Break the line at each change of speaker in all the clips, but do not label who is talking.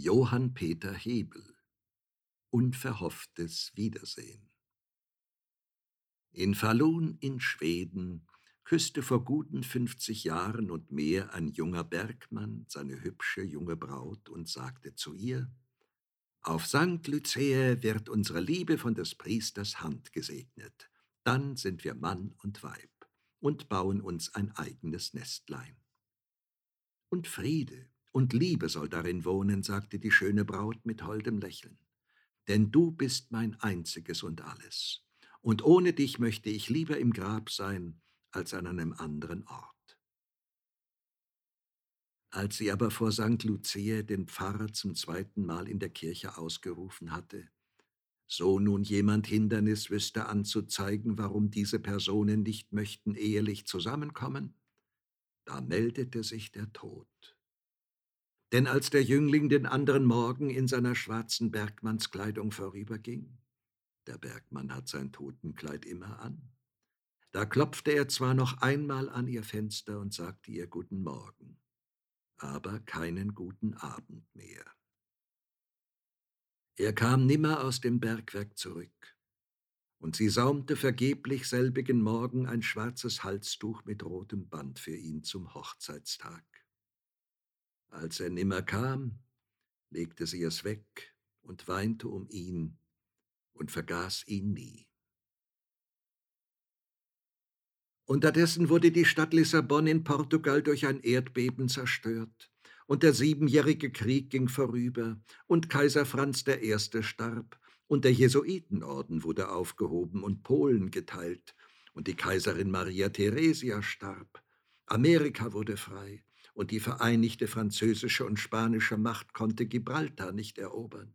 Johann Peter Hebel Unverhofftes Wiedersehen In Falun in Schweden küsste vor guten fünfzig Jahren und mehr ein junger Bergmann seine hübsche junge Braut und sagte zu ihr Auf Sankt Lycäe wird unsere Liebe von des Priesters Hand gesegnet, dann sind wir Mann und Weib und bauen uns ein eigenes Nestlein. Und Friede und Liebe soll darin wohnen, sagte die schöne Braut mit holdem Lächeln. Denn du bist mein einziges und alles. Und ohne dich möchte ich lieber im Grab sein, als an einem anderen Ort. Als sie aber vor St. Lucia den Pfarrer zum zweiten Mal in der Kirche ausgerufen hatte, so nun jemand Hindernis wüsste anzuzeigen, warum diese Personen nicht möchten ehelich zusammenkommen, da meldete sich der Tod. Denn als der Jüngling den anderen Morgen in seiner schwarzen Bergmannskleidung vorüberging, der Bergmann hat sein Totenkleid immer an, da klopfte er zwar noch einmal an ihr Fenster und sagte ihr Guten Morgen, aber keinen guten Abend mehr. Er kam nimmer aus dem Bergwerk zurück, und sie saumte vergeblich selbigen Morgen ein schwarzes Halstuch mit rotem Band für ihn zum Hochzeitstag. Als er nimmer kam, legte sie es weg und weinte um ihn und vergaß ihn nie. Unterdessen wurde die Stadt Lissabon in Portugal durch ein Erdbeben zerstört und der siebenjährige Krieg ging vorüber, und Kaiser Franz I. starb, und der Jesuitenorden wurde aufgehoben und Polen geteilt, und die Kaiserin Maria Theresia starb. Amerika wurde frei, und die vereinigte französische und spanische Macht konnte Gibraltar nicht erobern.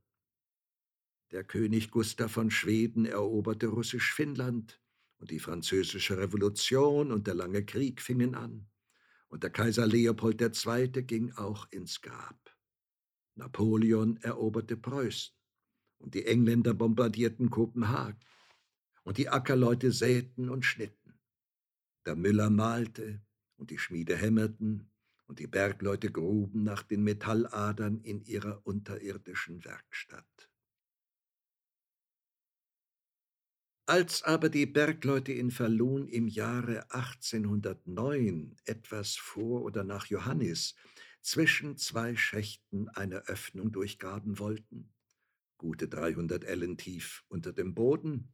Der König Gustav von Schweden eroberte russisch Finnland, und die französische Revolution und der lange Krieg fingen an und der Kaiser Leopold II. ging auch ins Grab. Napoleon eroberte Preußen und die Engländer bombardierten Kopenhagen und die Ackerleute säten und schnitten. Der Müller malte und die Schmiede hämmerten und die Bergleute gruben nach den Metalladern in ihrer unterirdischen Werkstatt. Als aber die Bergleute in Falun im Jahre 1809 etwas vor oder nach Johannis zwischen zwei Schächten eine Öffnung durchgraben wollten, gute 300 Ellen tief unter dem Boden,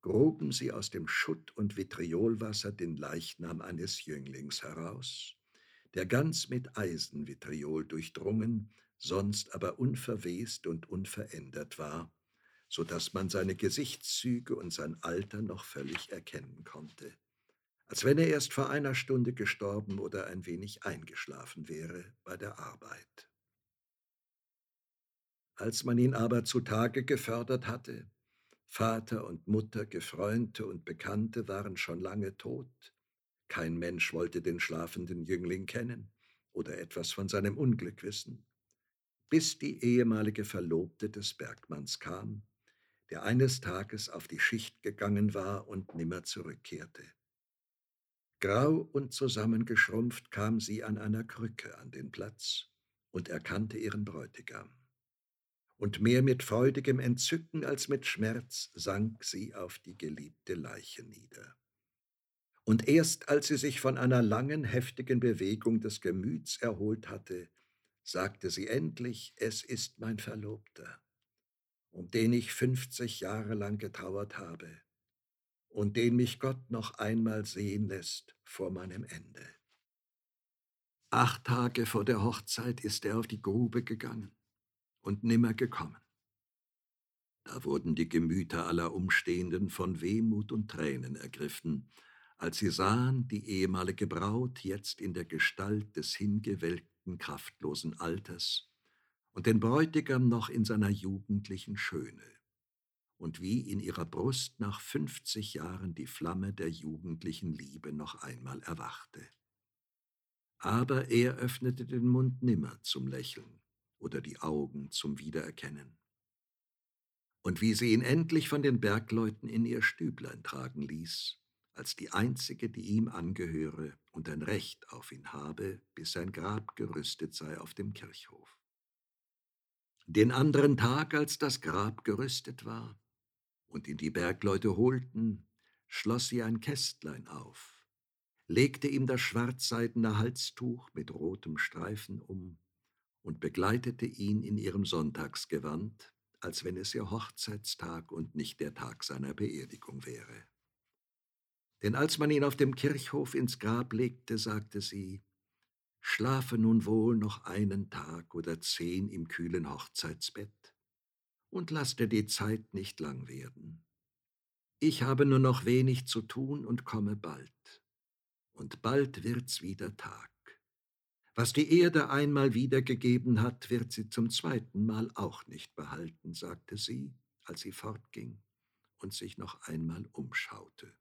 gruben sie aus dem Schutt und Vitriolwasser den Leichnam eines Jünglings heraus, der ganz mit Eisenvitriol durchdrungen, sonst aber unverwest und unverändert war, so dass man seine Gesichtszüge und sein Alter noch völlig erkennen konnte, als wenn er erst vor einer Stunde gestorben oder ein wenig eingeschlafen wäre bei der Arbeit. Als man ihn aber zutage gefördert hatte, Vater und Mutter, Gefreunde und Bekannte waren schon lange tot, kein Mensch wollte den schlafenden Jüngling kennen oder etwas von seinem Unglück wissen, bis die ehemalige Verlobte des Bergmanns kam der eines Tages auf die Schicht gegangen war und nimmer zurückkehrte. Grau und zusammengeschrumpft kam sie an einer Krücke an den Platz und erkannte ihren Bräutigam. Und mehr mit freudigem Entzücken als mit Schmerz sank sie auf die geliebte Leiche nieder. Und erst als sie sich von einer langen, heftigen Bewegung des Gemüts erholt hatte, sagte sie endlich, es ist mein Verlobter um den ich fünfzig Jahre lang getrauert habe und den mich Gott noch einmal sehen lässt vor meinem Ende. Acht Tage vor der Hochzeit ist er auf die Grube gegangen und nimmer gekommen. Da wurden die Gemüter aller Umstehenden von Wehmut und Tränen ergriffen, als sie sahen die ehemalige Braut jetzt in der Gestalt des hingewelkten, kraftlosen Alters und den Bräutigam noch in seiner jugendlichen Schöne, und wie in ihrer Brust nach fünfzig Jahren die Flamme der jugendlichen Liebe noch einmal erwachte. Aber er öffnete den Mund nimmer zum Lächeln oder die Augen zum Wiedererkennen. Und wie sie ihn endlich von den Bergleuten in ihr Stüblein tragen ließ, als die einzige, die ihm angehöre und ein Recht auf ihn habe, bis sein Grab gerüstet sei auf dem Kirchhof. Den anderen Tag, als das Grab gerüstet war und ihn die Bergleute holten, schloss sie ein Kästlein auf, legte ihm das schwarzseidene Halstuch mit rotem Streifen um und begleitete ihn in ihrem Sonntagsgewand, als wenn es ihr Hochzeitstag und nicht der Tag seiner Beerdigung wäre. Denn als man ihn auf dem Kirchhof ins Grab legte, sagte sie, Schlafe nun wohl noch einen Tag oder zehn im kühlen Hochzeitsbett und lass dir die Zeit nicht lang werden. Ich habe nur noch wenig zu tun und komme bald. Und bald wird's wieder Tag. Was die Erde einmal wiedergegeben hat, wird sie zum zweiten Mal auch nicht behalten, sagte sie, als sie fortging und sich noch einmal umschaute.